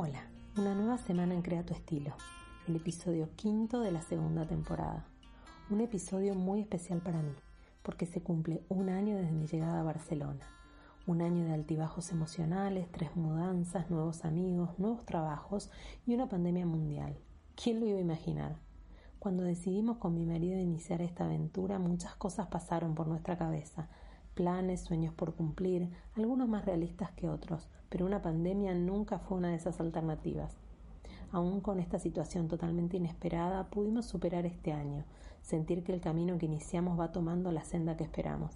Hola, una nueva semana en Crea tu Estilo, el episodio quinto de la segunda temporada. Un episodio muy especial para mí, porque se cumple un año desde mi llegada a Barcelona. Un año de altibajos emocionales, tres mudanzas, nuevos amigos, nuevos trabajos y una pandemia mundial. ¿Quién lo iba a imaginar? Cuando decidimos con mi marido iniciar esta aventura, muchas cosas pasaron por nuestra cabeza, planes, sueños por cumplir, algunos más realistas que otros, pero una pandemia nunca fue una de esas alternativas. Aún con esta situación totalmente inesperada, pudimos superar este año, sentir que el camino que iniciamos va tomando la senda que esperamos.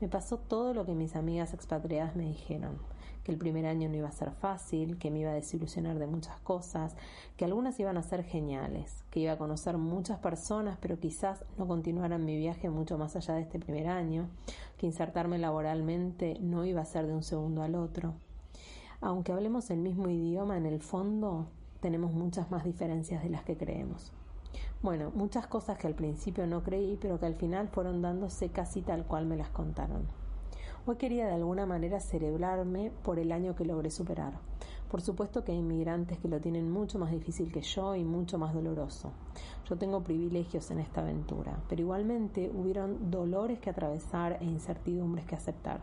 Me pasó todo lo que mis amigas expatriadas me dijeron, que el primer año no iba a ser fácil, que me iba a desilusionar de muchas cosas, que algunas iban a ser geniales, que iba a conocer muchas personas, pero quizás no continuaran mi viaje mucho más allá de este primer año, que insertarme laboralmente no iba a ser de un segundo al otro. Aunque hablemos el mismo idioma, en el fondo tenemos muchas más diferencias de las que creemos. Bueno, muchas cosas que al principio no creí, pero que al final fueron dándose casi tal cual me las contaron. Hoy quería de alguna manera celebrarme por el año que logré superar. Por supuesto que hay inmigrantes que lo tienen mucho más difícil que yo y mucho más doloroso. Yo tengo privilegios en esta aventura, pero igualmente hubieron dolores que atravesar e incertidumbres que aceptar.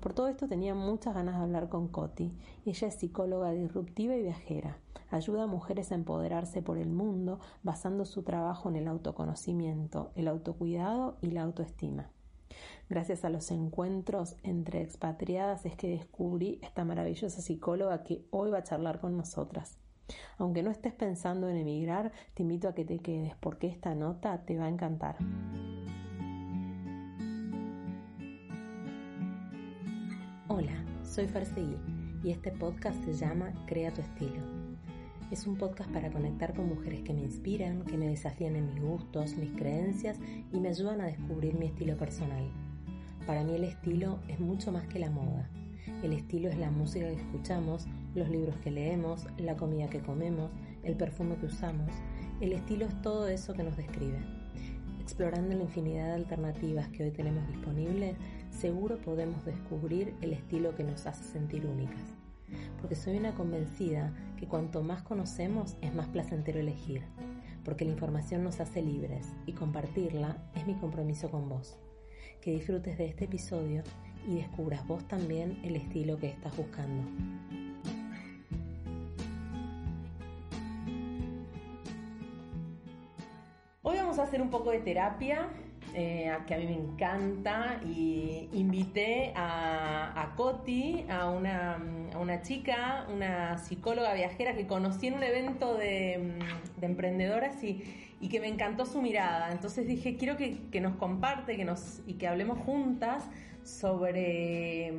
Por todo esto tenía muchas ganas de hablar con Coti. Ella es psicóloga disruptiva y viajera. Ayuda a mujeres a empoderarse por el mundo basando su trabajo en el autoconocimiento, el autocuidado y la autoestima. Gracias a los encuentros entre expatriadas es que descubrí esta maravillosa psicóloga que hoy va a charlar con nosotras. Aunque no estés pensando en emigrar, te invito a que te quedes porque esta nota te va a encantar. Hola, soy Farseguí y este podcast se llama Crea tu estilo. Es un podcast para conectar con mujeres que me inspiran, que me desafían en mis gustos, mis creencias y me ayudan a descubrir mi estilo personal. Para mí el estilo es mucho más que la moda. El estilo es la música que escuchamos, los libros que leemos, la comida que comemos, el perfume que usamos. El estilo es todo eso que nos describe. Explorando la infinidad de alternativas que hoy tenemos disponibles, seguro podemos descubrir el estilo que nos hace sentir únicas. Porque soy una convencida que cuanto más conocemos es más placentero elegir, porque la información nos hace libres y compartirla es mi compromiso con vos. Que disfrutes de este episodio y descubras vos también el estilo que estás buscando. Hoy vamos a hacer un poco de terapia eh, que a mí me encanta y invité a, a Coti, a una, a una, chica, una psicóloga viajera que conocí en un evento de, de emprendedoras y, y, que me encantó su mirada. Entonces dije, quiero que, que nos comparte que nos, y que hablemos juntas sobre,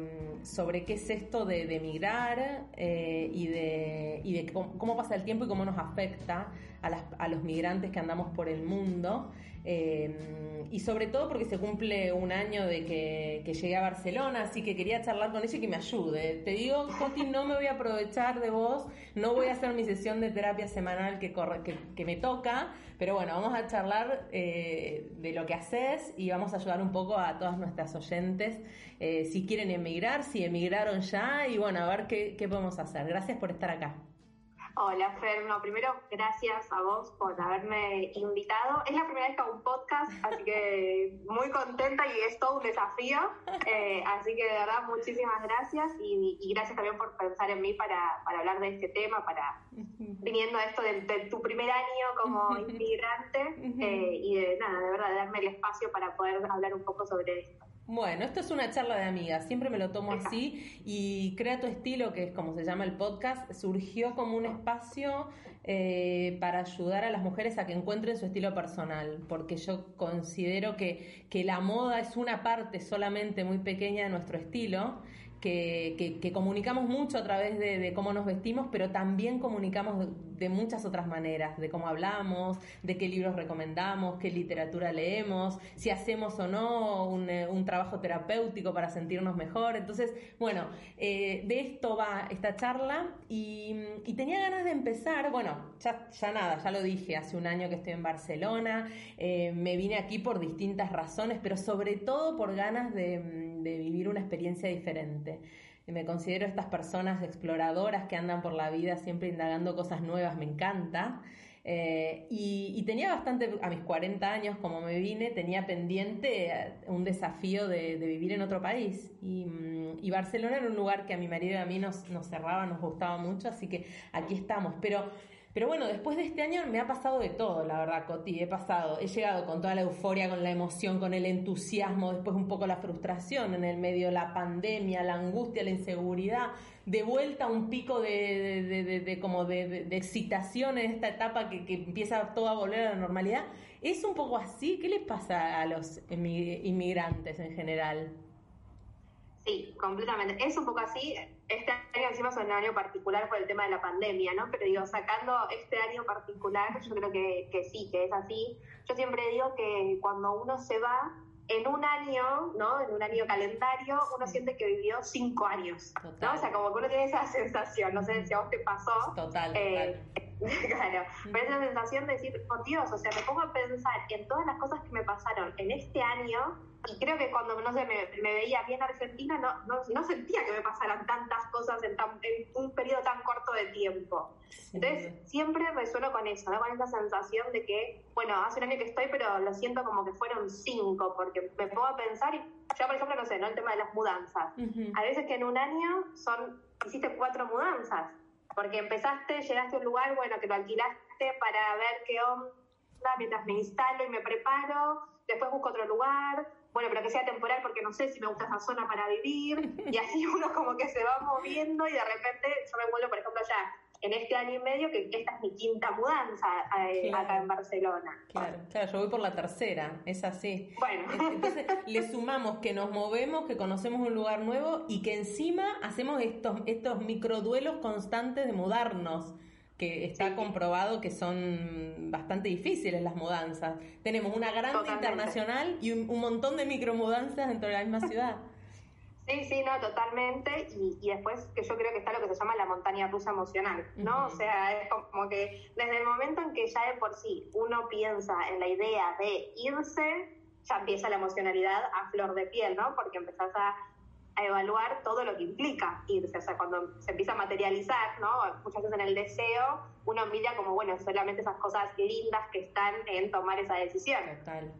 sobre qué es esto de, de migrar eh, y de, y de cómo, cómo, pasa el tiempo y cómo nos afecta a, las, a los migrantes que andamos por el mundo. Eh, y sobre todo porque se cumple un año de que, que, llegué a Barcelona, así que quería charlar con ella y que me ayude. Te digo, Coti, no me voy a aprovechar de vos, no voy a hacer mi sesión de terapia semanal que, corre, que, que me toca, pero bueno, vamos a charlar eh, de lo que haces y vamos a ayudar un poco a todas nuestras oyentes eh, si quieren emigrar, si emigraron ya y bueno, a ver qué, qué podemos hacer. Gracias por estar acá. Hola Fer, no, primero gracias a vos por haberme invitado. Es la primera vez que hago un podcast, así que muy contenta y es todo un desafío. Eh, así que de verdad muchísimas gracias y, y, gracias también por pensar en mí para, para hablar de este tema, para viniendo a esto de, de, tu primer año como inmigrante eh, y de nada, de verdad, de darme el espacio para poder hablar un poco sobre esto. Bueno, esto es una charla de amigas, siempre me lo tomo así y Crea tu estilo, que es como se llama el podcast, surgió como un espacio eh, para ayudar a las mujeres a que encuentren su estilo personal, porque yo considero que, que la moda es una parte solamente muy pequeña de nuestro estilo que, que, comunicamos mucho a través de, cómo nos vestimos, pero también comunicamos de, muchas otras maneras, de cómo hablamos, de qué libros recomendamos, qué literatura leemos, si hacemos o no un, eh, un trabajo terapéutico para sentirnos mejor. Entonces, bueno, eh, de esto va esta charla y, tenía ganas de empezar, bueno, ya, ya nada, ya lo dije, hace un año que estoy en Barcelona, eh, me vine aquí por distintas razones, pero sobre todo por ganas de, de vivir una experiencia diferente. Me considero estas personas exploradoras que andan por la vida siempre indagando cosas nuevas, me encanta. Eh, y, tenía bastante, a mis 40 años, como me vine, tenía pendiente eh, un desafío de, vivir en otro país. Mm, y, Barcelona era un lugar que a mi marido y a mí nos, nos cerraba, nos gustaba mucho, así que aquí estamos. Pero pero bueno, después de este año me ha pasado de todo, la verdad, Coti. He pasado, he llegado con toda la euforia, con la emoción, con el entusiasmo, después un poco la frustración en el medio, la pandemia, la angustia, la inseguridad, de vuelta un pico de, de, de, como de, excitación en esta etapa que, que, empieza todo a volver a la normalidad. ¿Es un poco así? ¿Qué les pasa a los inmigrantes en general? Sí, completamente. Es un poco así. Este año encima es un año particular por el tema de la pandemia, ¿no? Pero digo, sacando este año particular, yo creo que, que sí, que es así. Yo siempre digo que cuando uno se va, en un año, ¿no? En un año calendario, uno siente que vivió cinco años, ¿no? O sea, como que uno tiene esa sensación, no sé si a vos te pasó. Total, eh, claro, pero esa sensación de decir, por Dios, o sea, me pongo a pensar en todas las cosas que me pasaron en este año y creo que cuando no sé, me, veía bien Argentina no, no, sentía que me pasaran tantas cosas en, un periodo tan corto de tiempo. Entonces siempre resueno con eso, con esa sensación de que, bueno, hace un año que estoy, pero lo siento como que fueron cinco, porque me pongo a pensar y yo, por ejemplo, no sé, ¿no? El tema de las mudanzas. A veces que en un año son, hiciste cuatro mudanzas, porque empezaste, llegaste a un lugar, bueno, que lo alquilaste para ver qué onda mientras me instalo y me preparo, después busco otro lugar, bueno, pero que sea temporal porque no sé si me gusta esa zona para vivir, y así uno como que se va moviendo y de repente yo me vuelvo, por ejemplo, ya en este año y medio, que esta es mi quinta mudanza eh, acá en Barcelona. Claro, claro, yo voy por la tercera, es así. Bueno. Entonces le sumamos que nos movemos, que conocemos un lugar nuevo y que encima hacemos estos, estos microduelos constantes de mudarnos que está comprobado que son bastante difíciles las mudanzas. Tenemos una grande internacional y un, montón de micromudanzas dentro de la misma ciudad. Sí, sí, no, totalmente. Y, después que yo creo que está lo que se llama la montaña rusa emocional, ¿no? O sea, es como que desde el momento en que ya de por sí uno piensa en la idea de irse, ya empieza la emocionalidad a flor de piel, ¿no? Porque empezás a evaluar todo lo que implica irse. O sea, cuando se empieza a materializar, ¿no? Muchas veces en el deseo, uno mira como, bueno, solamente esas cosas lindas que están en tomar esa decisión.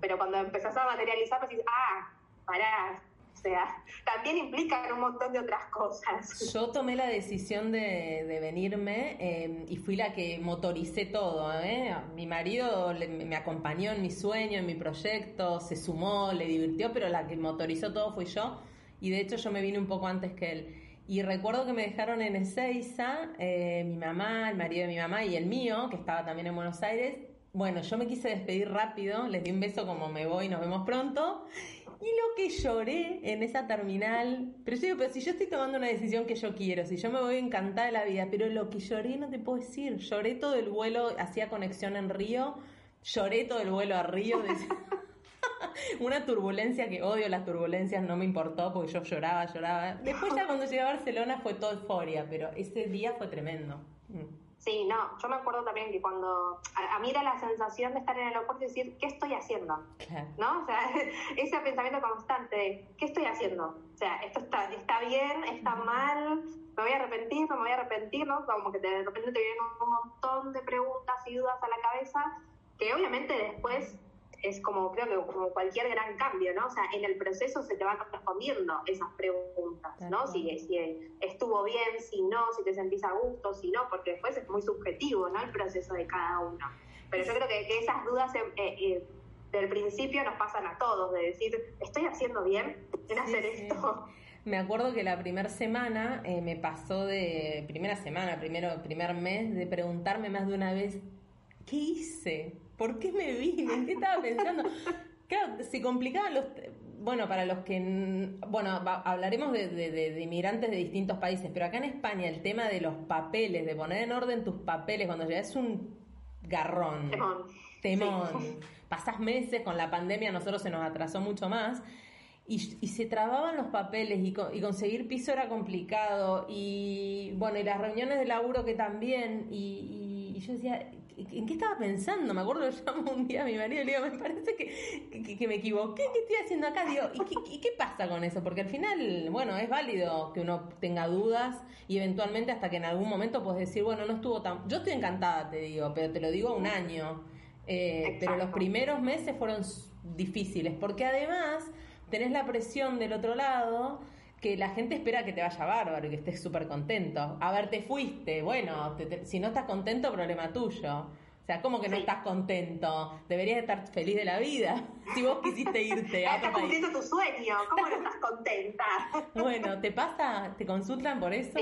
Pero cuando empezás a materializar, pues dices, ah, pará. O sea, también implica un montón de otras cosas. Yo tomé la decisión de, venirme em, y fui la que motoricé todo. ¿eh? Mi marido me acompañó en mi sueño, en mi proyecto, se sumó, le divirtió, pero la que motorizó todo fui yo y de hecho yo me vine un poco antes que él. Y recuerdo que me dejaron en Ezeiza, eh, mi mamá, el marido de mi mamá y el mío, que estaba también en Buenos Aires. Bueno, yo me quise despedir rápido, les di un beso como me voy, nos vemos pronto. Y lo que lloré en esa terminal, pero yo digo, pero si yo estoy tomando una decisión que yo quiero, si yo me voy encantada de la vida, pero lo que lloré no te puedo decir, lloré todo el vuelo, hacía conexión en Río, lloré todo el vuelo a Río. De... una turbulencia que odio las turbulencias, no me importó porque yo lloraba, lloraba. Después ya cuando llegué a Barcelona fue toda euforia, pero ese día fue tremendo. Mm. Sí, no, yo me acuerdo también que cuando a, mí era la sensación de estar en el aeropuerto y decir, ¿qué estoy haciendo? ¿No? O sea, ese pensamiento constante de, ¿qué estoy haciendo? O sea, esto está, está bien, está mal, me voy a arrepentir, no me voy a arrepentir, ¿no? Como que de repente te vienen un montón de preguntas y dudas a la cabeza que obviamente después es como, creo que como cualquier gran cambio, ¿no? O sea, en el proceso se te van respondiendo esas preguntas, ¿no? Si, si estuvo bien, si no, si te sentís a gusto, si no, porque después es muy subjetivo, ¿no? El proceso de cada uno. Pero yo creo que, esas dudas eh, eh, del principio nos pasan a todos, de decir, ¿estoy haciendo bien en hacer esto? Me acuerdo que la primera semana eh, me pasó de, primera semana, primero, primer mes, de preguntarme más de una vez, ¿qué hice? ¿Por qué me vine? ¿Qué estaba pensando? Claro, se complicaban los... Bueno, para los que... Bueno, hablaremos de, inmigrantes de distintos países, pero acá en España el tema de los papeles, de poner en orden tus papeles cuando ya es un garrón. Temón. Temón. Pasás meses con la pandemia, a nosotros se nos atrasó mucho más. Y, se trababan los papeles y, y, conseguir piso era complicado y bueno y las reuniones de laburo que también y, y yo decía, ¿en qué estaba pensando? Me acuerdo, yo llamo un día a mi marido y le digo, me parece que, que, me equivoqué, ¿qué estoy haciendo acá? Digo, ¿y qué, ¿y qué pasa con eso? Porque al final, bueno, es válido que uno tenga dudas y eventualmente hasta que en algún momento puedes decir, bueno, no estuvo tan... Yo estoy encantada, te digo, pero te lo digo un año. Eh, pero los primeros meses fueron difíciles, porque además tenés la presión del otro lado que la gente espera que te vaya bárbaro y que estés súper contento. A ver, te fuiste, bueno, si no estás contento, problema tuyo. O sea, ¿cómo que no estás contento? Deberías estar feliz de la vida si vos quisiste irte a Estás cumpliendo tu sueño, ¿cómo no estás contenta? bueno, ¿te pasa? ¿Te consultan por eso?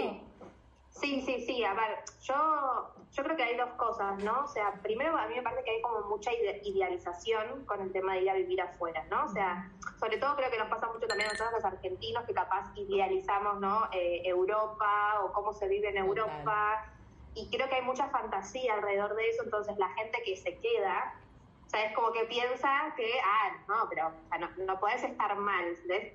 Sí, sí, sí. A ver, yo, yo creo que hay dos cosas, ¿no? O sea, primero a mí me parece que hay como mucha idealización con el tema de ir a vivir afuera, ¿no? O sea, sobre todo creo que nos pasa mucho también a nosotros los argentinos que capaz idealizamos, ¿no? Eh, Europa o cómo se vive en Europa. Y creo que hay mucha fantasía alrededor de eso, entonces la gente que se queda o sea, es como que piensa que, ah, no, pero no, no puedes estar mal,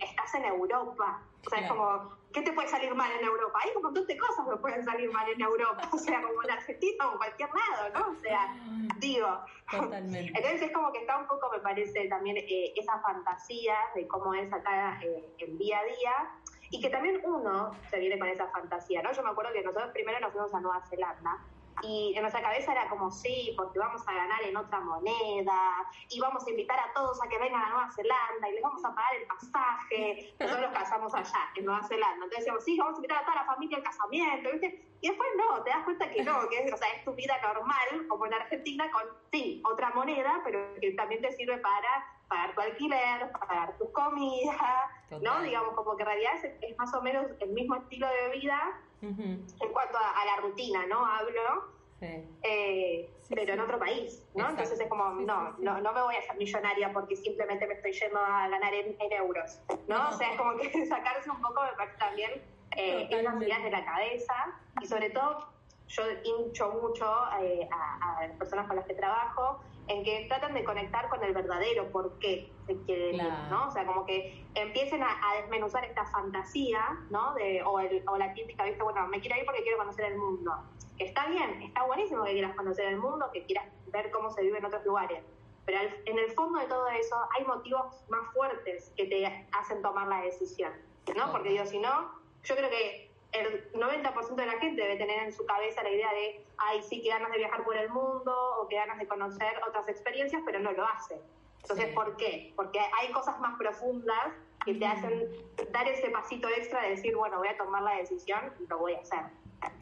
estás en Europa. O sea, es como, ¿qué te puede salir mal en Europa? Hay un montón de cosas que pueden salir mal en Europa. O sea, como en Argentina o en cualquier lado, ¿no? O sea, digo. Totalmente. Entonces es como que está un poco, me parece, también eh, esa fantasía de cómo es acá eh, el día a día. Y que también uno se viene con esa fantasía, ¿no? Yo me acuerdo que nosotros primero nos fuimos a Nueva Zelanda y en nuestra cabeza era como, sí, porque vamos a ganar en otra moneda, y vamos a invitar a todos a que vengan a Nueva Zelanda, y les vamos a pagar el pasaje. Nosotros nos casamos allá, en Nueva Zelanda. Entonces decíamos, sí, vamos a invitar a toda la familia al casamiento, ¿viste? Y después no, te das cuenta que no, que es, o sea, es tu vida normal, como en Argentina, con, sí, otra moneda, pero que también te sirve para pagar tu alquiler, pagar tu comida, ¿no? Digamos, como que en realidad es más o menos el mismo estilo de vida en cuanto a, la rutina, ¿no? Hablo. Eh, pero en otro país, ¿no? Entonces es como, no, no, no me voy a hacer millonaria porque simplemente me estoy yendo a ganar en, euros, ¿no? O sea, es como que sacarse un poco, me parece también eh, las ideas de la cabeza y sobre todo yo hincho mucho eh, a, a, las personas con las que trabajo en que tratan de conectar con el verdadero por qué se quiere ir, ¿no? O sea, como que empiecen a, desmenuzar esta fantasía, ¿no? De, o, el, o la típica, ¿viste? Bueno, me quiero ir porque quiero conocer el mundo. Que está bien, está buenísimo que quieras conocer el mundo, que quieras ver cómo se vive en otros lugares. Pero en el fondo de todo eso hay motivos más fuertes que te hacen tomar la decisión, ¿no? Porque digo, si no, yo creo que el 90% de la gente debe tener en su cabeza la idea de, ay, sí, que ganas de viajar por el mundo o que ganas de conocer otras experiencias, pero no lo hace. Entonces, ¿por qué? Porque hay cosas más profundas que te hacen dar ese pasito extra de decir, bueno, voy a tomar la decisión y lo voy a hacer.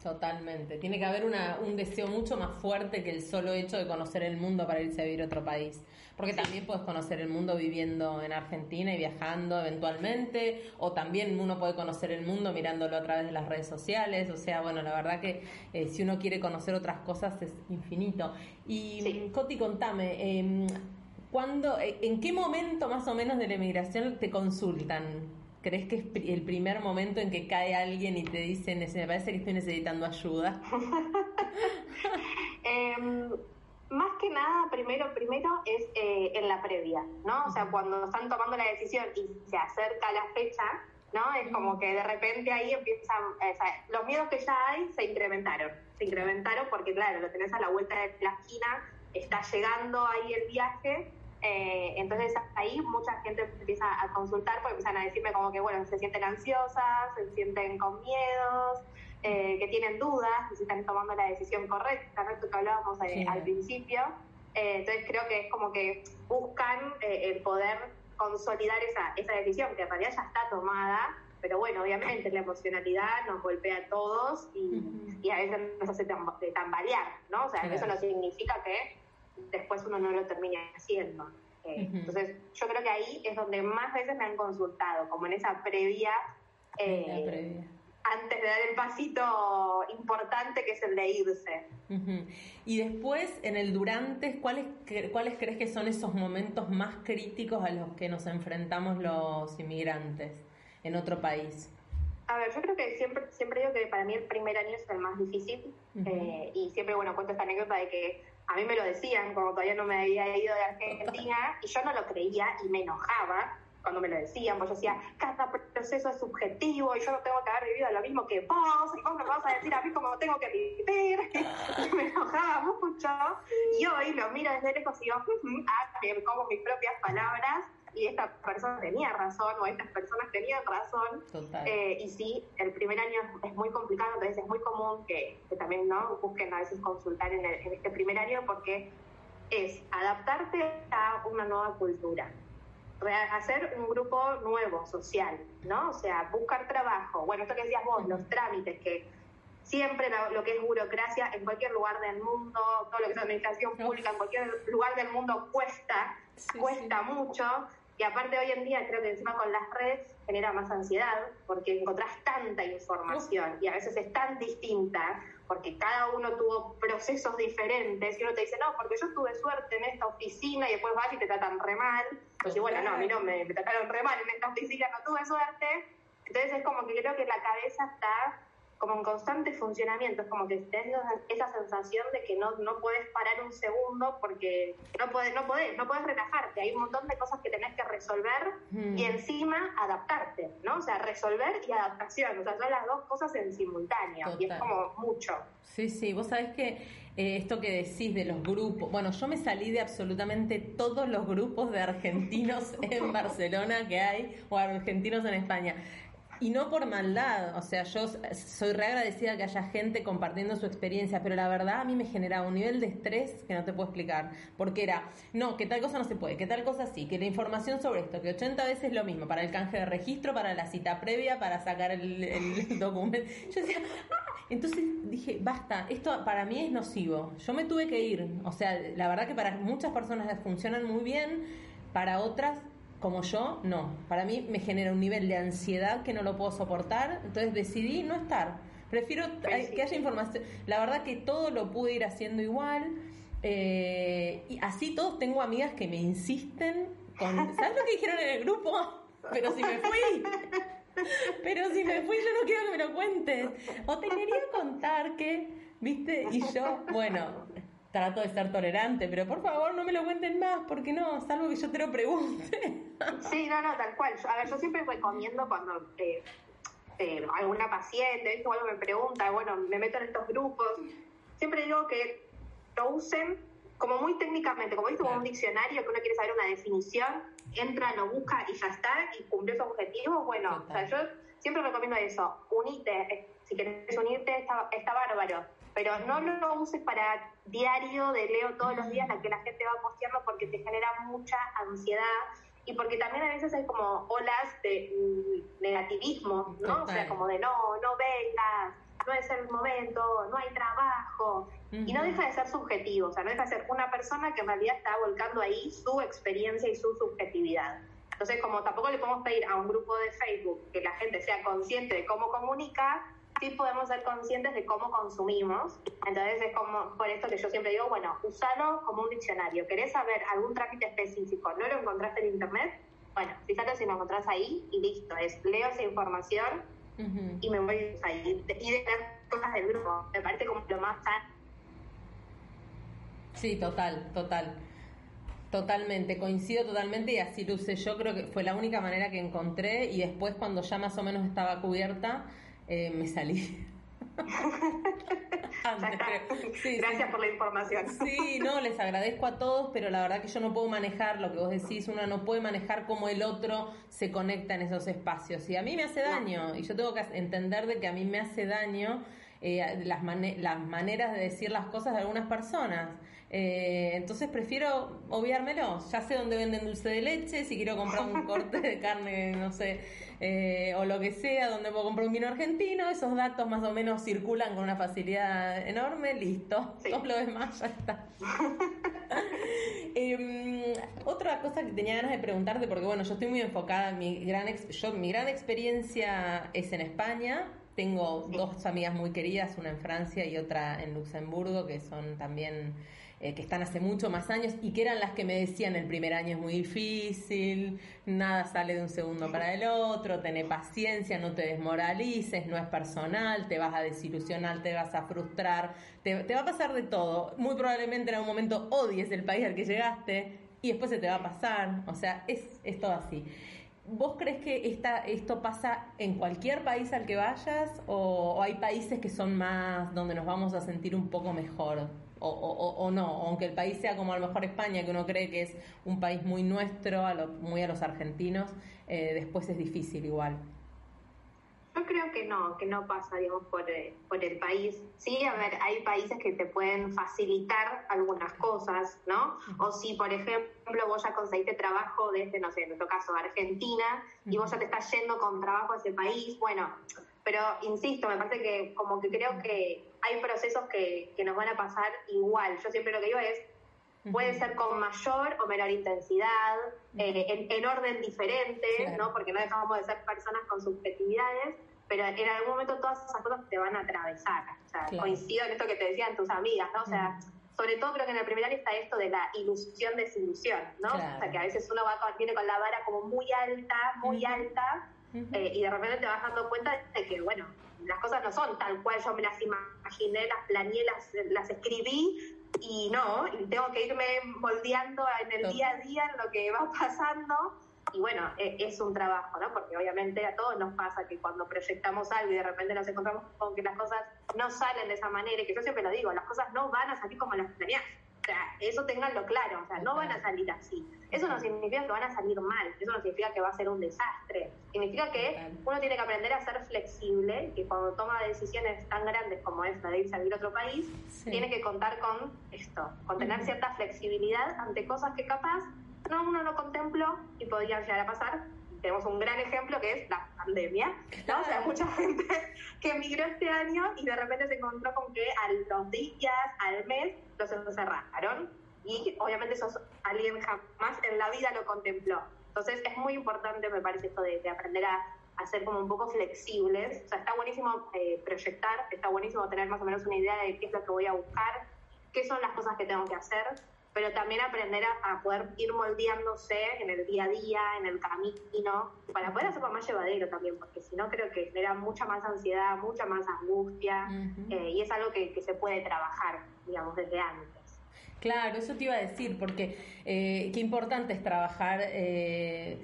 Totalmente. Tiene que haber una, un deseo mucho más fuerte que el solo hecho de conocer el mundo para irse a vivir a otro país. Porque también puedes conocer el mundo viviendo en Argentina y viajando eventualmente, o también uno puede conocer el mundo mirándolo a través de las redes sociales. O sea, bueno, la verdad que eh, si uno quiere conocer otras cosas es infinito. Y Coti, contame, eh, ¿cuándo, eh, ¿en qué momento más o menos de la emigración te consultan? ¿Crees que es el primer momento en que cae alguien y te dice, me parece que estoy necesitando ayuda? Em, más que nada, primero, primero es eh, en la previa, ¿no? O sea, cuando están tomando la decisión y se acerca la fecha, ¿no? Es como que de repente ahí empiezan, los miedos que ya hay se incrementaron, se incrementaron porque, claro, lo tenés a la vuelta de la esquina, está llegando ahí el viaje eh, entonces ahí mucha gente empieza a consultar porque empiezan a decirme como que, bueno, se sienten ansiosas, se sienten con miedos, eh, que tienen dudas, si están tomando la decisión correcta, ¿no? Esto que hablábamos eh, al principio. entonces creo que es como que buscan el poder consolidar esa, esa decisión, que en realidad ya está tomada, pero bueno, obviamente la emocionalidad nos golpea a todos y, y a veces nos hace tambalear, ¿no? O sea, eso no significa que después uno no lo termina haciendo. Eh, entonces, yo creo que ahí es donde más veces me han consultado, como en esa previa, eh, antes de dar el pasito importante que es el de irse. Y después, en el durante, ¿cuáles, ¿cuáles crees que son esos momentos más críticos a los que nos enfrentamos los inmigrantes en otro país? A ver, yo creo que siempre, siempre digo que para mí el primer año es el más difícil eh, y siempre, bueno, cuento esta anécdota de que a mí me lo decían como todavía no me había ido de Argentina y yo no lo creía y me enojaba cuando me lo decían, pues yo decía, cada proceso es subjetivo y yo no tengo que haber vivido lo mismo que vos, y vos me vas a decir a mí cómo tengo que vivir, y me enojaba mucho, y hoy lo miro desde lejos y digo, ah, que como mis propias palabras, y esta persona tenía razón o estas personas tenían razón. Eh, y sí, el primer año es, muy complicado, entonces es muy común que, también no busquen a veces consultar en, en, este primer año porque es adaptarte a una nueva cultura, hacer un grupo nuevo, social, ¿no? O sea, buscar trabajo. Bueno, esto que decías vos, los trámites, que siempre lo, que es burocracia en cualquier lugar del mundo, todo lo que es administración pública en cualquier lugar del mundo cuesta, cuesta mucho. Y aparte hoy en día creo que encima con las redes genera más ansiedad porque encontrás tanta información y a veces es tan distinta porque cada uno tuvo procesos diferentes y uno te dice, no, porque yo tuve suerte en esta oficina y después vas y te tratan re mal. Pues bueno, no, a mí no me, me trataron re mal en esta oficina, no tuve suerte. Entonces es como que creo que la cabeza está como en constante funcionamiento, es como que tenés esa sensación de que no, no puedes parar un segundo porque no puedes, no podés, no puedes relajarte, hay un montón de cosas que tenés que resolver y encima adaptarte, ¿no? O sea, resolver y adaptación, o sea, son las dos cosas en simultáneo y es como mucho. Sí, sí, vos sabés que eh, esto que decís de los grupos, bueno, yo me salí de absolutamente todos los grupos de argentinos en Barcelona que hay, o argentinos en España. Y no por maldad, o sea, yo soy re agradecida que haya gente compartiendo su experiencia, pero la verdad a mí me generaba un nivel de estrés que no te puedo explicar, porque era, no, que tal cosa no se puede, que tal cosa sí, que la información sobre esto, que 80 veces lo mismo, para el canje de registro, para la cita previa, para sacar el, el documento. Yo decía, ah, entonces dije, basta, esto para mí es nocivo, yo me tuve que ir, o sea, la verdad que para muchas personas funcionan muy bien, para otras como yo, no. Para mí me genera un nivel de ansiedad que no lo puedo soportar, entonces decidí no estar. Prefiero Sí, que haya información. La verdad que todo lo pude ir haciendo igual. eh, y así todos tengo amigas que me insisten con... ¿Sabes lo que dijeron en el grupo? Pero si me fui. Pero si me fui, yo no quiero que me lo cuentes. O te quería contar que, ¿viste? Y yo, bueno, trato de ser tolerante, pero por favor no me lo cuenten más, porque no, salvo que yo te lo pregunte. Sí, no, no, tal cual. A ver, yo siempre recomiendo cuando eh, eh, alguna paciente o algo me pregunta, bueno, me meto en estos grupos, siempre digo que lo usen como muy técnicamente, como viste, como un diccionario que uno quiere saber una definición, entra, lo busca y ya está, y cumplió su objetivo. Bueno, o sea, yo siempre recomiendo eso, unite, eh, si querés unirte está, está bárbaro, pero no lo uses para diario de leo todos los días la que la gente va posteando porque te genera mucha ansiedad y porque también a veces hay como olas de mm, negativismo, ¿no? O sea, como de no, no vengas, no es el momento, no hay trabajo. Y no deja de ser subjetivo, o sea, no deja de ser una persona que en realidad está volcando ahí su experiencia y su subjetividad. Entonces, como tampoco le podemos pedir a un grupo de Facebook que la gente sea consciente de cómo comunica, sí podemos ser conscientes de cómo consumimos. Entonces, es como por esto que yo siempre digo, bueno, usalo como un diccionario. ¿Querés saber algún trámite específico? ¿No lo encontraste en Internet? Bueno, fíjate si lo encontrás ahí y listo. Es leo esa información y me voy ahí. Y de las cosas del grupo. Me parece como lo más sano. Sí, total, total. Totalmente, coincido totalmente y así lo usé yo, creo que fue la única manera que encontré y después cuando ya más o menos estaba cubierta, eh, me salí. Antes. Sí, sí. Gracias por la información. Sí, no, les agradezco a todos, pero la verdad que yo no puedo manejar lo que vos decís, uno no puede manejar cómo el otro se conecta en esos espacios. Y a mí me hace daño, y yo tengo que entender de que a mí me hace daño eh, las, las maneras de decir las cosas de algunas personas. Eh, entonces prefiero obviármelo. Ya sé dónde venden dulce de leche, si quiero comprar un corte de carne, no sé, eh, o lo que sea, donde puedo comprar un vino argentino, esos datos más o menos circulan con una facilidad enorme, listo. Sí. Todo lo demás ya está. Em, otra cosa que tenía ganas de preguntarte, porque bueno, yo estoy muy enfocada, mi gran, ex- yo, mi gran experiencia es en España. Tengo dos amigas muy queridas, una en Francia y otra en Luxemburgo, que son también, eh, que están hace mucho más años y que eran las que me decían el primer año es muy difícil, nada sale de un segundo para el otro, tené paciencia, no te desmoralices, no es personal, te vas a desilusionar, te vas a frustrar, te, va a pasar de todo. Muy probablemente en algún momento odies el país al que llegaste y después se te va a pasar, o sea, es, es todo así. ¿Vos crees que esto pasa en cualquier país al que vayas o, hay países que son más donde nos vamos a sentir un poco mejor? O, o, no, aunque el país sea como a lo mejor España, que uno cree que es un país muy nuestro, a muy a los argentinos, eh, después es difícil igual. Yo creo que no, que no pasa, digamos, por, eh, por el país. Sí, a ver, hay países que te pueden facilitar algunas cosas, ¿no? O si, por ejemplo, vos ya conseguiste trabajo desde, no sé, en nuestro caso, Argentina, y vos ya te estás yendo con trabajo a ese país, bueno, pero insisto, me parece que como que creo que hay procesos que, que nos van a pasar igual. Yo siempre lo que digo es, Puede ser con mayor o menor intensidad, eh, en, orden diferente, ¿no? Porque no dejamos de ser personas con subjetividades, pero en algún momento todas esas cosas te van a atravesar. O sea, coincido en esto que te decían tus amigas, ¿no? O sea, sobre todo creo que en el primer año está esto de la ilusión desilusión, ¿no? O sea, que a veces uno va viene con la vara como muy alta, muy alta, eh, y de repente te vas dando cuenta de que, bueno, las cosas no son tal cual yo me las imaginé, las planeé, las, las escribí, y no, y tengo que irme moldeando en el día a día en lo que va pasando. Y bueno, e, es un trabajo, ¿no? Porque obviamente a todos nos pasa que cuando proyectamos algo y de repente nos encontramos con que las cosas no salen de esa manera, y que yo siempre lo digo, las cosas no van a salir como las planeás. O sea, eso tenganlo claro, o sea, no van a salir así. Eso no significa que van a salir mal, eso no significa que va a ser un desastre. Significa que uno tiene que aprender a ser flexible, que cuando toma decisiones tan grandes como esta de irse a vivir a otro país, tiene que contar con esto, con tener cierta flexibilidad ante cosas que capaz no uno no contempló y podrían llegar a pasar tenemos un gran ejemplo que es la pandemia, ¿no? O sea, mucha gente que emigró este año y de repente se encontró con que a los días, al mes, los encerraron y obviamente eso alguien jamás en la vida lo contempló. Entonces es muy importante, me parece, esto de, aprender a, a, ser como un poco flexibles. O sea, está buenísimo eh, proyectar, está buenísimo tener más o menos una idea de qué es lo que voy a buscar, qué son las cosas que tengo que hacer, pero también aprender a, poder ir moldeándose en el día a día, en el camino, para poder hacerlo más llevadero también, porque si no creo que genera mucha más ansiedad, mucha más angustia, eh, y es algo que, que se puede trabajar, digamos, desde antes. Claro, eso te iba a decir, porque eh, qué importante es trabajar eh,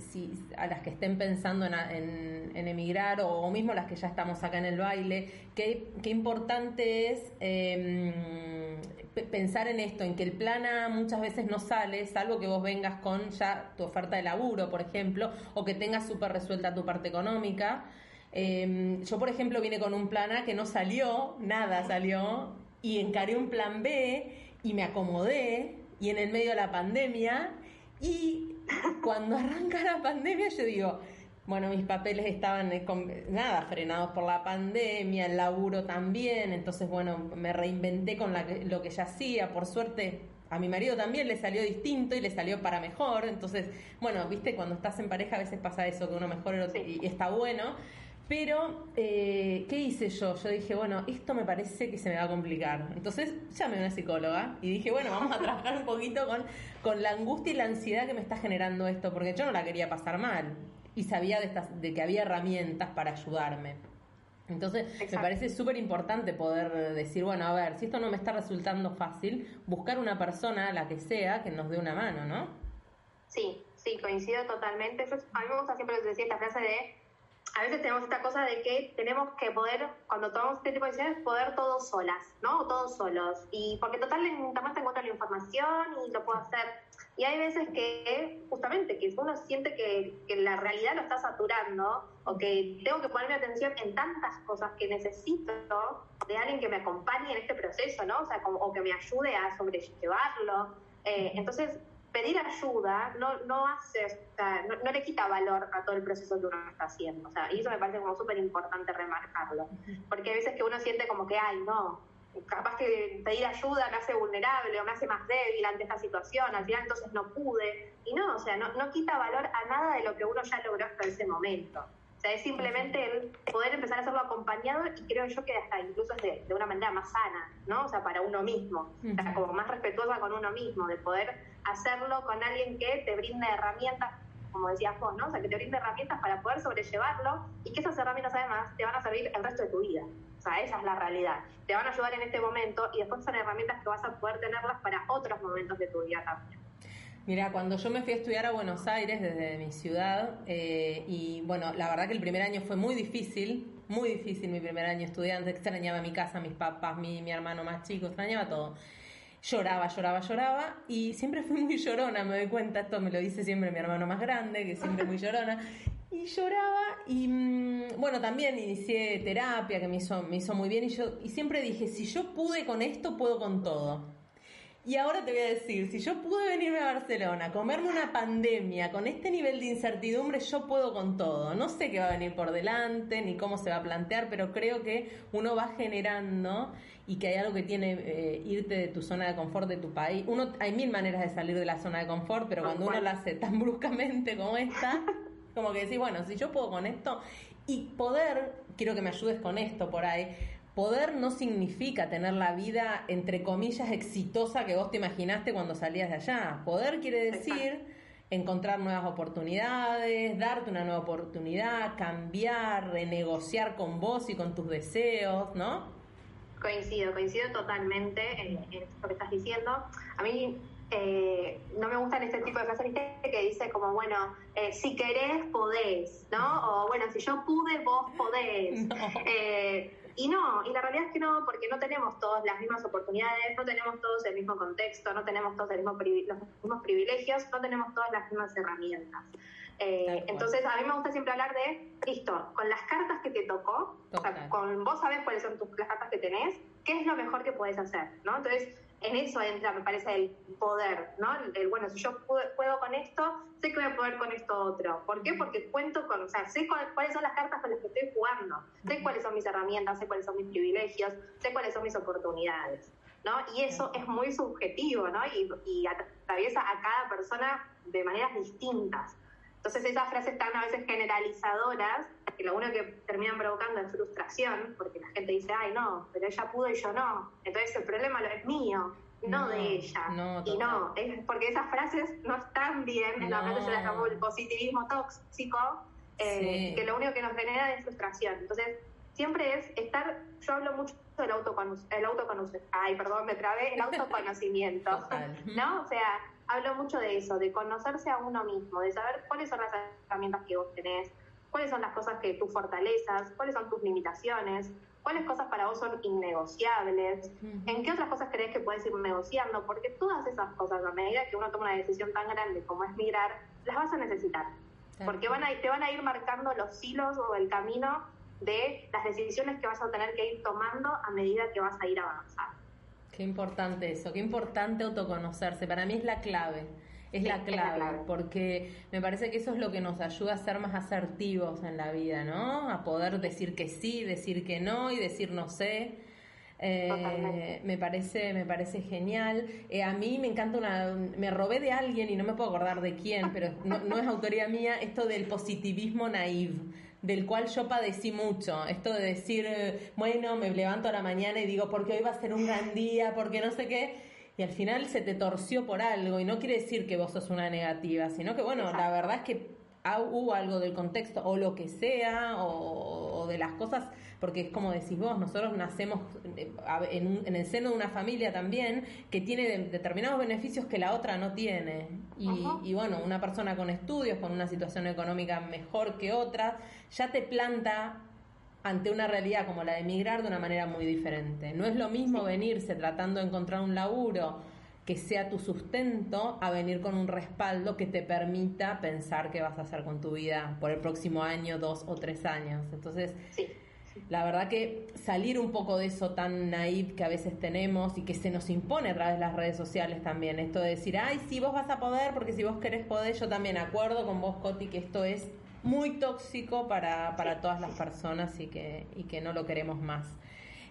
a las que estén pensando en, emigrar o, mismo las que ya estamos acá en el baile, qué, qué importante es em, pensar en esto, en que el plan A muchas veces no sale, salvo que vos vengas con ya tu oferta de laburo, por ejemplo, o que tengas súper resuelta tu parte económica. Em, yo, por ejemplo, vine con un plan A que no salió, nada salió, y encaré un plan B y me acomodé y en el medio de la pandemia y cuando arranca la pandemia yo digo, bueno, mis papeles estaban eh, nada frenados por la pandemia, el laburo también, entonces bueno, me reinventé con lo que ya hacía, por suerte a mi marido también le salió distinto y le salió para mejor, entonces, bueno, viste, cuando estás en pareja a veces pasa eso, que uno mejora y está bueno, pero, eh, ¿qué hice yo? Yo dije, bueno, esto me parece que se me va a complicar. Entonces llamé a una psicóloga y dije, bueno, vamos a trabajar un poquito con, con la angustia y la ansiedad que me está generando esto, porque yo no la quería pasar mal y sabía de, estas, de que había herramientas para ayudarme. Entonces, me parece súper importante poder decir, bueno, a ver, si esto no me está resultando fácil, buscar una persona, la que sea, que nos dé una mano, ¿no? Sí, sí, coincido totalmente. a mí me gusta siempre decir esta frase de a veces tenemos esta cosa de que tenemos que poder, cuando tomamos este tipo de decisiones, poder todos solas, ¿no? O todos solos. Y porque total en te encuentro la información y lo puedo hacer. Y hay veces que, justamente, que uno siente que, que la realidad lo está saturando o que tengo que ponerme atención en tantas cosas que necesito de alguien que me acompañe en este proceso, ¿no? O sea, como, o que me ayude a sobrellevarlo. Eh, entonces, pedir ayuda no, no hace, o sea, no, le quita valor a todo el proceso que uno está haciendo. O sea, y eso me parece como súper importante remarcarlo. Porque a veces que uno siente como que, ay, no, capaz que pedir ayuda me hace vulnerable o me hace más débil ante esta situación, al final entonces no pude. Y no, o sea, no, no quita valor a nada de lo que uno ya logró hasta ese momento. O sea, es simplemente el poder empezar a hacerlo acompañado y creo yo que hasta incluso es de, de una manera más sana, ¿no? O sea, para uno mismo, o sea, como más respetuosa con uno mismo, de poder hacerlo con alguien que te brinde herramientas, como decías vos, ¿no? O sea, que te brinde herramientas para poder sobrellevarlo y que esas herramientas además te van a servir el resto de tu vida. O sea, esa es la realidad. Te van a ayudar en este momento y después son herramientas que vas a poder tenerlas para otros momentos de tu vida también. Mira, cuando yo me fui a estudiar a Buenos Aires desde mi ciudad, eh, y bueno, la verdad que el primer año fue muy difícil, muy difícil mi primer año estudiante, extrañaba mi casa, mis papás, mi, mi hermano más chico, extrañaba todo. Lloraba, lloraba, lloraba, y siempre fui muy llorona, me doy cuenta, esto me lo dice siempre mi hermano más grande, que siempre muy llorona, y lloraba, y mm, bueno, también inicié terapia, que me hizo, me hizo muy bien, y yo y siempre dije, si yo pude con esto, puedo con todo. Y ahora te voy a decir, si yo pude venirme a Barcelona, comerme una pandemia con este nivel de incertidumbre, yo puedo con todo. No sé qué va a venir por delante ni cómo se va a plantear, pero creo que uno va generando y que hay algo que tiene eh, irte de tu zona de confort de tu país. Uno hay mil maneras de salir de la zona de confort, pero cuando uno la hace tan bruscamente como esta, como que decís, bueno, si yo puedo con esto y poder, quiero que me ayudes con esto por ahí Poder no significa tener la vida, entre comillas, exitosa que vos te imaginaste cuando salías de allá. Poder quiere decir encontrar nuevas oportunidades, darte una nueva oportunidad, cambiar, renegociar con vos y con tus deseos, ¿no? Coincido, coincido totalmente en, lo que estás diciendo. A mí eh, no me gustan este tipo de frases que dice como, bueno, eh, si querés, podés, ¿no? O bueno, si yo pude, vos podés. Eh, y no, y la realidad es que no, porque no tenemos todas las mismas oportunidades, no tenemos todos el mismo contexto, no tenemos todos el mismo los mismos privilegios, no tenemos todas las mismas herramientas. Eh, entonces, a mí me gusta siempre hablar de, listo, con las cartas que te tocó, o sea, con vos sabes cuáles son tus, las cartas que tenés, qué es lo mejor que puedes hacer, ¿no? Entonces, en eso entra, me parece, el poder, ¿no? El, bueno, si yo puedo, con esto, sé que voy a poder con esto otro. ¿Por qué? Porque cuento con, o sea, sé cuáles son las cartas con las que estoy jugando, sé cuáles son mis herramientas, sé cuáles son mis privilegios, sé cuáles son mis oportunidades, ¿no? Y eso es muy subjetivo, ¿no? Y, y atraviesa a cada persona de maneras distintas. Entonces esas frases están a veces generalizadoras que lo único que terminan provocando es frustración, porque la gente dice, ay, no, pero ella pudo y yo no. Entonces el problema es mío, no, de ella. y no, es porque esas frases no están bien, en la frase se las llamó el positivismo tóxico, eh, que lo único que nos genera es frustración. Entonces, siempre es estar, yo hablo mucho del autoconocimiento, el autoconocimiento, ay, perdón, me trabé, el autoconocimiento, ¿no? O sea, hablo mucho de eso, de conocerse a uno mismo, de saber cuáles son las herramientas que vos tenés, cuáles son las cosas que tú fortalezas, cuáles son tus limitaciones, cuáles cosas para vos son innegociables, en qué otras cosas crees que puedes ir negociando, porque todas esas cosas, a medida que uno toma una decisión tan grande como es migrar, las vas a necesitar, porque van a, te van a ir marcando los hilos o el camino de las decisiones que vas a tener que ir tomando a medida que vas a ir avanzando. Qué importante eso, qué importante autoconocerse, para mí es la clave es la clave, porque me parece que eso es lo que nos ayuda a ser más asertivos en la vida, ¿no? A poder decir que sí, decir que no y decir no sé. Eh, me parece me parece genial. Eh, a mí me encanta una me robé de alguien y no me puedo acordar de quién pero no, no es autoría mía esto del positivismo naive del cual yo padecí mucho. Esto de decir, eh, bueno, me levanto a la mañana y digo, porque hoy va a ser un gran día, porque no sé qué y al final se te torció por algo y no quiere decir que vos sos una negativa, sino que bueno, la verdad es que hubo algo del contexto o lo que sea o, de las cosas, porque es como decís vos, nosotros nacemos eh, en, el seno de una familia también que tiene determinados beneficios que la otra no tiene. Y, y, bueno, una persona con estudios, con una situación económica mejor que otra, ya te planta ante una realidad como la de emigrar de una manera muy diferente. No es lo mismo venirse tratando de encontrar un laburo que sea tu sustento a venir con un respaldo que te permita pensar qué vas a hacer con tu vida por el próximo año, dos o tres años. Entonces, la verdad que salir un poco de eso tan naive que a veces tenemos y que se nos impone a través de las redes sociales también, esto de decir, ay, sí, vos vas a poder, porque si vos querés poder, yo también acuerdo con vos, Coti, que esto es muy tóxico para, para todas las personas y que, y que no lo queremos más.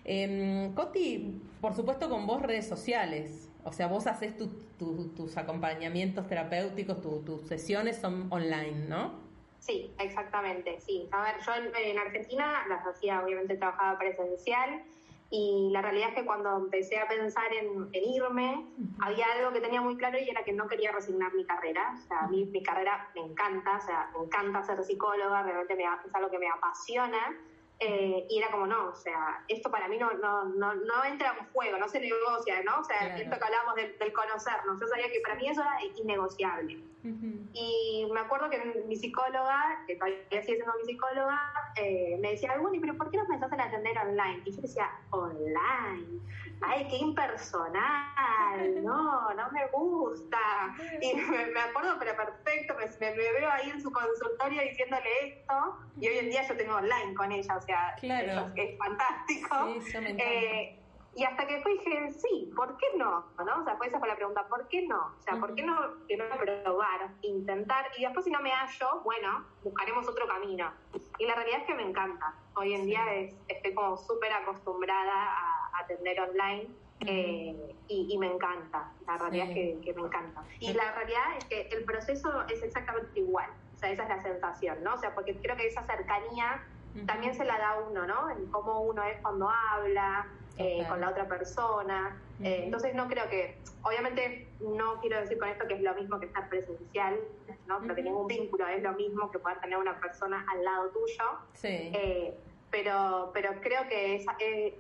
Eh, Coti, por supuesto con vos redes sociales, o sea, vos haces tus acompañamientos terapéuticos, tus sesiones son online, ¿no? Sí, exactamente, sí. A ver, yo en, Argentina las hacía, obviamente trabajaba presencial y la realidad es que cuando empecé a pensar en, irme, había algo que tenía muy claro y era que no quería resignar mi carrera. O sea, a mí mi carrera me encanta, o sea, me encanta ser psicóloga, realmente me, es algo que me apasiona, Eh, y era como, no, o sea, esto para mí no, no, no, no entra en juego, no se negocia, ¿no? O sea, esto que hablábamos del, del, conocernos, yo sabía que para mí eso era innegociable. Y me acuerdo que mi psicóloga, que todavía sigue siendo mi psicóloga, eh, me decía, bueno, pero ¿por qué no pensás en atender online? Y yo decía, online, ay, qué impersonal, no, no me gusta. Y me, acuerdo, pero perfecto, me, me, veo ahí en su consultorio diciéndole esto, y hoy en día yo tengo online con ella, o sea, claro. es, fantástico. Sí, y hasta que fue dije, sí, ¿por qué no? ¿no? O sea, fue esa fue la pregunta, ¿por qué no? O sea, ¿por qué no, probar, intentar? Y después si no me hallo, bueno, buscaremos otro camino. Y la realidad es que me encanta. Hoy en día es, estoy como súper acostumbrada a atender online eh, y, me encanta. La realidad es que, me encanta. Y la realidad es que el proceso es exactamente igual. O sea, esa es la sensación, ¿no? O sea, porque creo que esa cercanía también se la da uno, ¿no? En cómo uno es cuando habla, eh, con la otra persona. Eh, entonces no creo que, obviamente no quiero decir con esto que es lo mismo que estar presencial, ¿no? Pero que ningún vínculo es lo mismo que poder tener una persona al lado tuyo. Sí. Eh, pero, pero creo que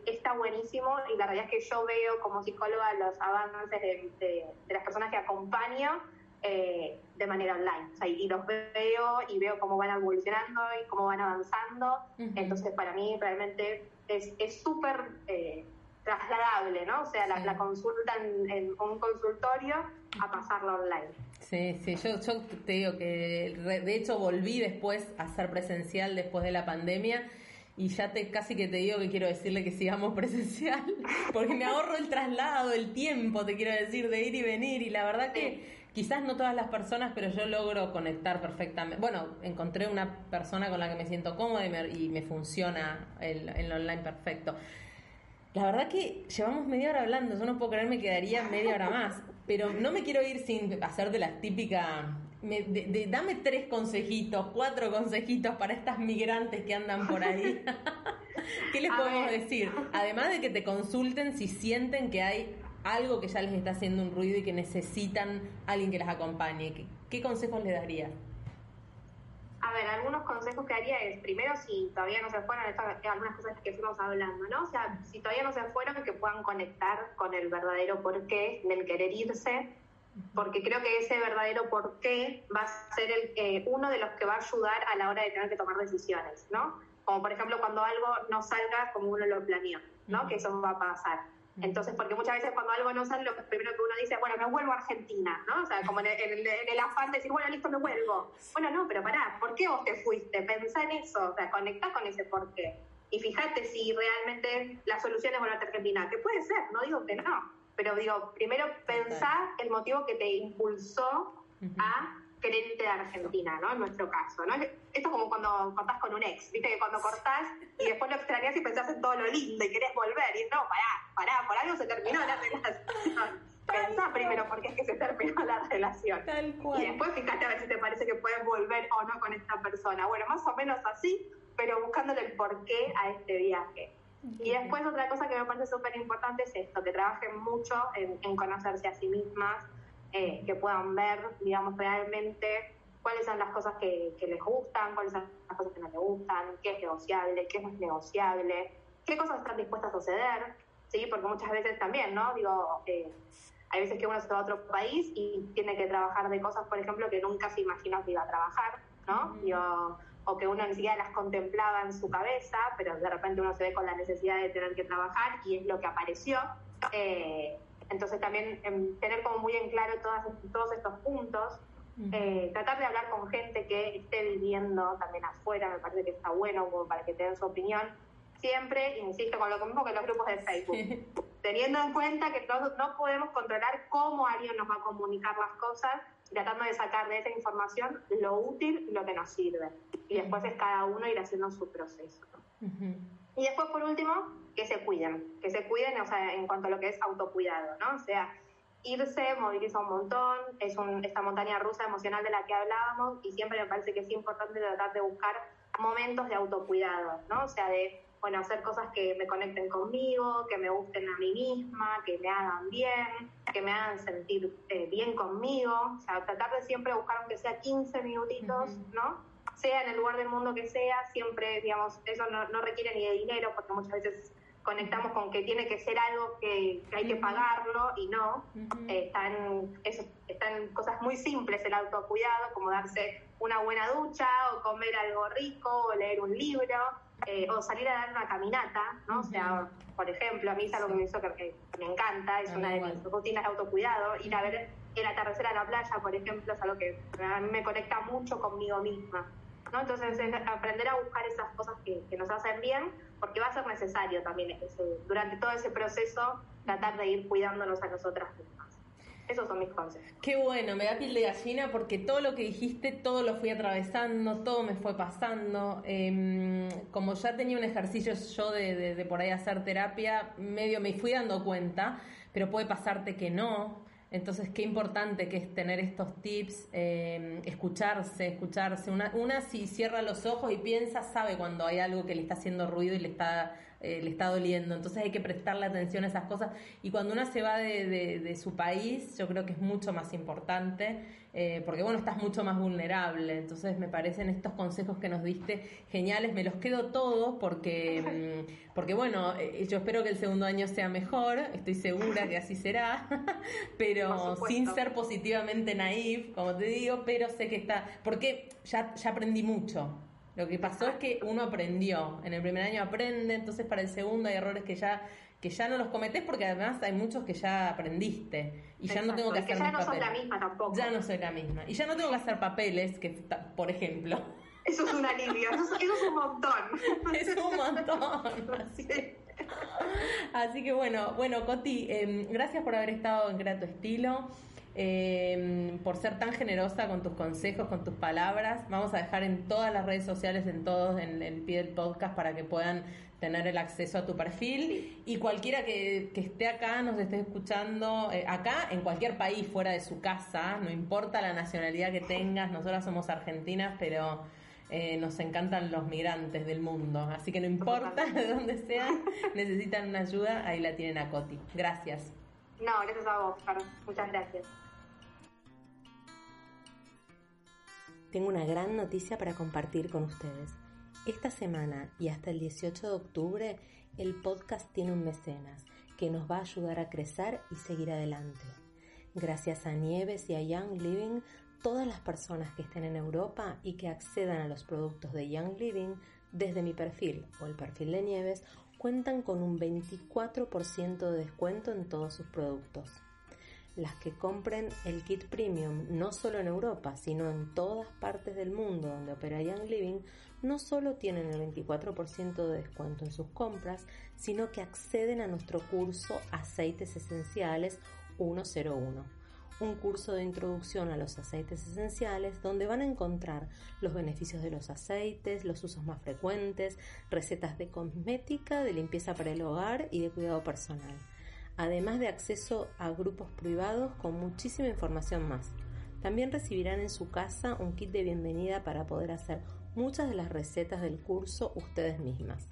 está buenísimo y la realidad es que yo veo como psicóloga los avances de, las personas que acompaño de manera online. O sea, y los veo y veo cómo van evolucionando y cómo van avanzando. Entonces, para mí realmente es súper eh, trasladable, ¿no? O sea, la, consulta en, un consultorio a pasarla online. Sí, sí, yo, yo te digo que de hecho volví después a ser presencial después de la pandemia y ya te casi que te digo que quiero decirle que sigamos presencial, porque me ahorro el traslado, el tiempo, te quiero decir, de ir y venir, y la verdad que quizás no todas las personas, pero yo logro conectar perfectamente. Bueno, encontré una persona con la que me siento cómoda y me, funciona el, el, online perfecto. La verdad que llevamos media hora hablando, yo no puedo creer me quedaría media hora más, pero no me quiero ir sin hacer de la típica... dame tres consejitos, cuatro consejitos para estas migrantes que andan por ahí. ¿Qué les podemos decir? Además de que te consulten si sienten que hay algo que ya les está haciendo un ruido y que necesitan alguien que las acompañe. ¿Qué, consejos le daría? A ver, algunos consejos que haría es, primero, si todavía no se fueron, algunas cosas que fuimos hablando, ¿no? O sea, si todavía no se fueron, que puedan conectar con el verdadero porqué del querer irse, porque creo que ese verdadero porqué va a ser el, eh, uno de los que va a ayudar a la hora de tener que tomar decisiones, ¿no? Como por ejemplo cuando algo no salga como uno lo planeó, ¿no? Que eso va a pasar. Entonces, porque muchas veces cuando algo no sale, lo primero que uno dice, bueno, me vuelvo a Argentina, ¿no? O sea, como en el, afán de decir, bueno, listo, me vuelvo. Bueno, no, pero pará, ¿por qué vos te fuiste? Pensá en eso, o sea, conectá con ese por qué. Y fíjate si realmente la solución es volver a Argentina, que puede ser, no digo que no, pero digo, primero pensá el motivo que te impulsó a querer irte de Argentina, ¿no? En nuestro caso, ¿no? Esto es como cuando cortás con un ex, ¿viste? Que cuando cortás y después lo extrañas y pensás en todo lo lindo y querés volver y no, pará, pará, por algo se terminó la relación. Pensá primero por qué es que se terminó la relación. Tal cual. Y después fíjate a ver si te parece que puedes volver o no con esta persona. Bueno, más o menos así, pero buscándole el porqué a este viaje. Y después otra cosa que me parece súper importante es esto, que trabajen mucho en, en conocerse a sí mismas, eh, que puedan ver, digamos, realmente cuáles son las cosas que, les gustan, cuáles son las cosas que no les gustan, qué es negociable, qué no es negociable, qué cosas están dispuestas a ceder, ¿sí? Porque muchas veces también, ¿no? Digo, eh, hay veces que uno se va a otro país y tiene que trabajar de cosas, por ejemplo, que nunca se imaginó que iba a trabajar, ¿no? O que uno ni siquiera las contemplaba en su cabeza, pero de repente uno se ve con la necesidad de tener que trabajar y es lo que apareció. Eh, entonces también em, tener como muy en claro todas, todos estos puntos, eh, tratar de hablar con gente que esté viviendo también afuera, me parece que está bueno como para que tengan su opinión. Siempre, insisto, con lo mismo que los grupos de Facebook, teniendo en cuenta que no, no podemos controlar cómo alguien nos va a comunicar las cosas, tratando de sacar de esa información lo útil y lo que nos sirve. Y después es cada uno ir haciendo su proceso. Y después, por último, que se cuiden, que se cuiden, o sea, en cuanto a lo que es autocuidado, ¿no? O sea, irse moviliza un montón, es esta montaña rusa emocional de la que hablábamos y siempre me parece que es importante tratar de buscar momentos de autocuidado, ¿no? O sea, de, bueno, hacer cosas que me conecten conmigo, que me gusten a mí misma, que me hagan bien, que me hagan sentir eh, bien conmigo, o sea, tratar de siempre buscar aunque sea 15 minutitos, ¿no? sea en el lugar del mundo que sea, siempre, digamos, eso no, no requiere ni de dinero, porque muchas veces conectamos con que tiene que ser algo que, hay que pagarlo y no. Eh, están, están cosas muy simples el autocuidado, como darse una buena ducha o comer algo rico o leer un libro eh, o salir a dar una caminata, ¿no? O sea, por ejemplo, a mí es algo que me, hizo que, me encanta, es una de mis rutinas de autocuidado, ir a ver el atardecer a la playa, por ejemplo, es algo que a mí me conecta mucho conmigo misma. ¿no? Entonces, aprender a buscar esas cosas que, que, nos hacen bien, porque va a ser necesario también durante todo ese proceso tratar de ir cuidándonos a nosotras mismas. Esos son mis consejos. Qué bueno, me da piel de gallina porque todo lo que dijiste, todo lo fui atravesando, todo me fue pasando. Em, como ya tenía un ejercicio yo de, de por ahí hacer terapia, medio me fui dando cuenta, pero puede pasarte que no. Entonces, qué importante que es tener estos tips, eh, escucharse, escucharse. Una, una, si cierra los ojos y piensa, sabe cuando hay algo que le está haciendo ruido y le está, eh, le está doliendo. Entonces hay que prestarle atención a esas cosas. Y cuando una se va de, de, de su país, yo creo que es mucho más importante eh, porque bueno, estás mucho más vulnerable. Entonces me parecen estos consejos que nos diste geniales, me los quedo todos porque, mm, porque bueno, eh, yo espero que el segundo año sea mejor, estoy segura que así será, pero sin ser positivamente naif, como te digo, pero sé que está, porque ya, ya aprendí mucho. Lo que pasó es que uno aprendió, en el primer año aprende, entonces para el segundo hay errores que ya que ya no los cometés porque además hay muchos que ya aprendiste y ya no tengo que hacer ya no soy la misma tampoco. Ya no soy la misma. Y ya no tengo que hacer papeles, que por ejemplo. Eso es un alivio, eso, es un montón. es un montón. Así que, así que bueno, bueno, Coti, em, gracias por haber estado en Grato Estilo. Em, por ser tan generosa con tus consejos, con tus palabras. Vamos a dejar en todas las redes sociales, en todos, en el pie del podcast para que puedan tener el acceso a tu perfil y cualquiera que, esté acá, nos esté escuchando, eh, acá, en cualquier país fuera de su casa, no importa la nacionalidad que tengas, nosotras somos argentinas, pero eh, nos encantan los migrantes del mundo, así que no importa de dónde sean, necesitan una ayuda, ahí la tienen a Coti. Gracias. No, gracias a vos, Carlos. Muchas gracias. Tengo una gran noticia para compartir con ustedes. Esta semana y hasta el 18 de octubre, el podcast tiene un mecenas que nos va a ayudar a crecer y seguir adelante. Gracias a Nieves y a Young Living, todas las personas que estén en Europa y que accedan a los productos de Young Living desde mi perfil o el perfil de Nieves cuentan con un 24% de descuento en todos sus productos las que compren el kit premium no solo en Europa, sino en todas partes del mundo donde opera Young Living, no solo tienen el 24% de descuento en sus compras, sino que acceden a nuestro curso Aceites Esenciales 101 un curso de introducción a los aceites esenciales donde van a encontrar los beneficios de los aceites, los usos más frecuentes, recetas de cosmética, de limpieza para el hogar y de cuidado personal además de acceso a grupos privados con muchísima información más. También recibirán en su casa un kit de bienvenida para poder hacer muchas de las recetas del curso ustedes mismas.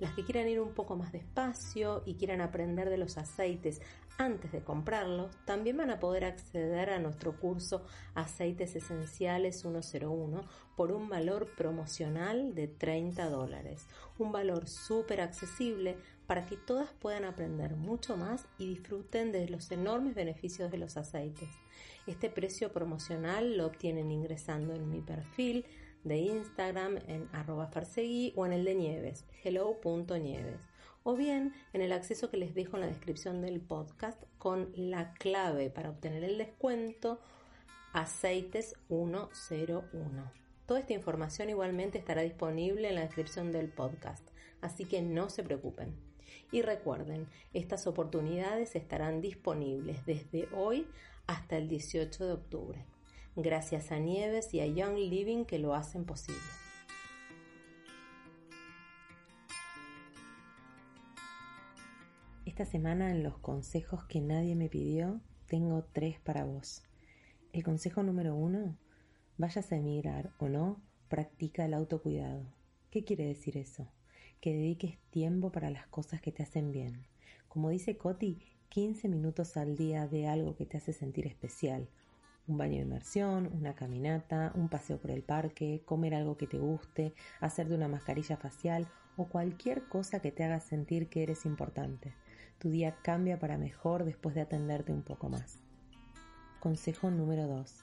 Las que quieran ir un poco más despacio y quieran aprender de los aceites antes de comprarlos, también van a poder acceder a nuestro curso Aceites Esenciales 101 por un valor promocional de 30 dólares. Un valor súper accesible para que todas puedan aprender mucho más y disfruten de los enormes beneficios de los aceites. Este precio promocional lo obtienen ingresando en mi perfil de Instagram en arroba o en el de Nieves, hello.nieves, o bien en el acceso que les dejo en la descripción del podcast con la clave para obtener el descuento aceites 101. Toda esta información igualmente estará disponible en la descripción del podcast, así que no se preocupen. Y recuerden, estas oportunidades estarán disponibles desde hoy hasta el 18 de octubre. Gracias a Nieves y a Young Living que lo hacen posible. Esta semana en los consejos que nadie me pidió, tengo tres para vos. El consejo número uno, vayas a emigrar o no, practica el autocuidado. ¿Qué quiere decir eso? Que dediques tiempo para las cosas que te hacen bien. Como dice Coti, 15 minutos al día de algo que te hace sentir especial. Un baño de inmersión, una caminata, un paseo por el parque, comer algo que te guste, hacerte una mascarilla facial o cualquier cosa que te haga sentir que eres importante. Tu día cambia para mejor después de atenderte un poco más. Consejo número 2.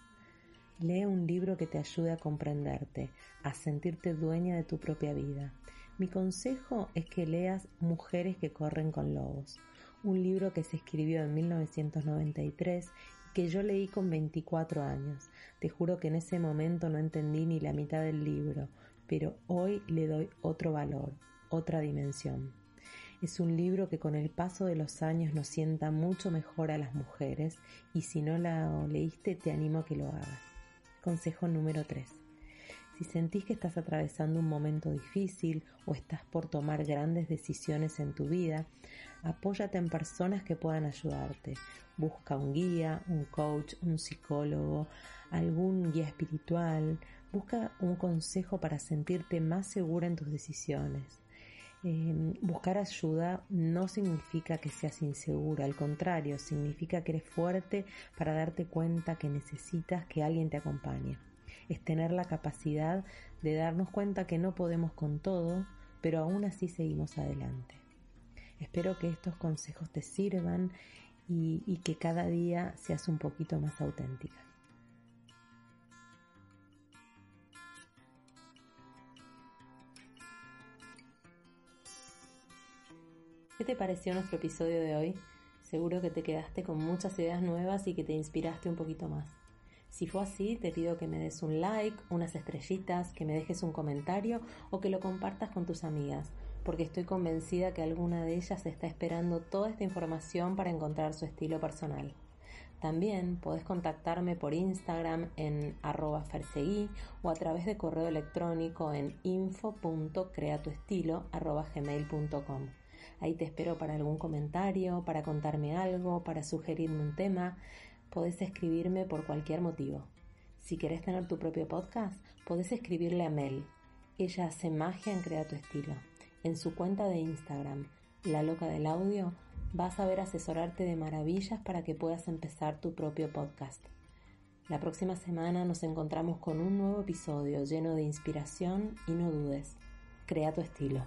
Lee un libro que te ayude a comprenderte, a sentirte dueña de tu propia vida. Mi consejo es que leas Mujeres que corren con lobos, un libro que se escribió en 1993 y que yo leí con 24 años. Te juro que en ese momento no entendí ni la mitad del libro, pero hoy le doy otro valor, otra dimensión. Es un libro que con el paso de los años nos sienta mucho mejor a las mujeres y si no la leíste te animo a que lo hagas. Consejo número 3. Si sentís que estás atravesando un momento difícil o estás por tomar grandes decisiones en tu vida, apóyate en personas que puedan ayudarte. Busca un guía, un coach, un psicólogo, algún guía espiritual. Busca un consejo para sentirte más segura en tus decisiones. Eh, buscar ayuda no significa que seas insegura, al contrario, significa que eres fuerte para darte cuenta que necesitas que alguien te acompañe es tener la capacidad de darnos cuenta que no podemos con todo, pero aún así seguimos adelante. Espero que estos consejos te sirvan y, que cada día seas un poquito más auténtica. ¿Qué te pareció nuestro episodio de hoy? Seguro que te quedaste con muchas ideas nuevas y que te inspiraste un poquito más. Si fue así, te pido que me des un like, unas estrellitas, que me dejes un comentario o que lo compartas con tus amigas, porque estoy convencida que alguna de ellas está esperando toda esta información para encontrar su estilo personal. También podés contactarme por Instagram en arroba ferseguí o a través de correo electrónico en info.creatuestilo.gmail.com. Ahí te espero para algún comentario, para contarme algo, para sugerirme un tema podés escribirme por cualquier motivo. Si querés tener tu propio podcast, podés escribirle a Mel. Ella hace magia en Crea tu estilo. En su cuenta de Instagram, La Loca del Audio, vas a ver asesorarte de maravillas para que puedas empezar tu propio podcast. La próxima semana nos encontramos con un nuevo episodio lleno de inspiración y no dudes, crea tu estilo.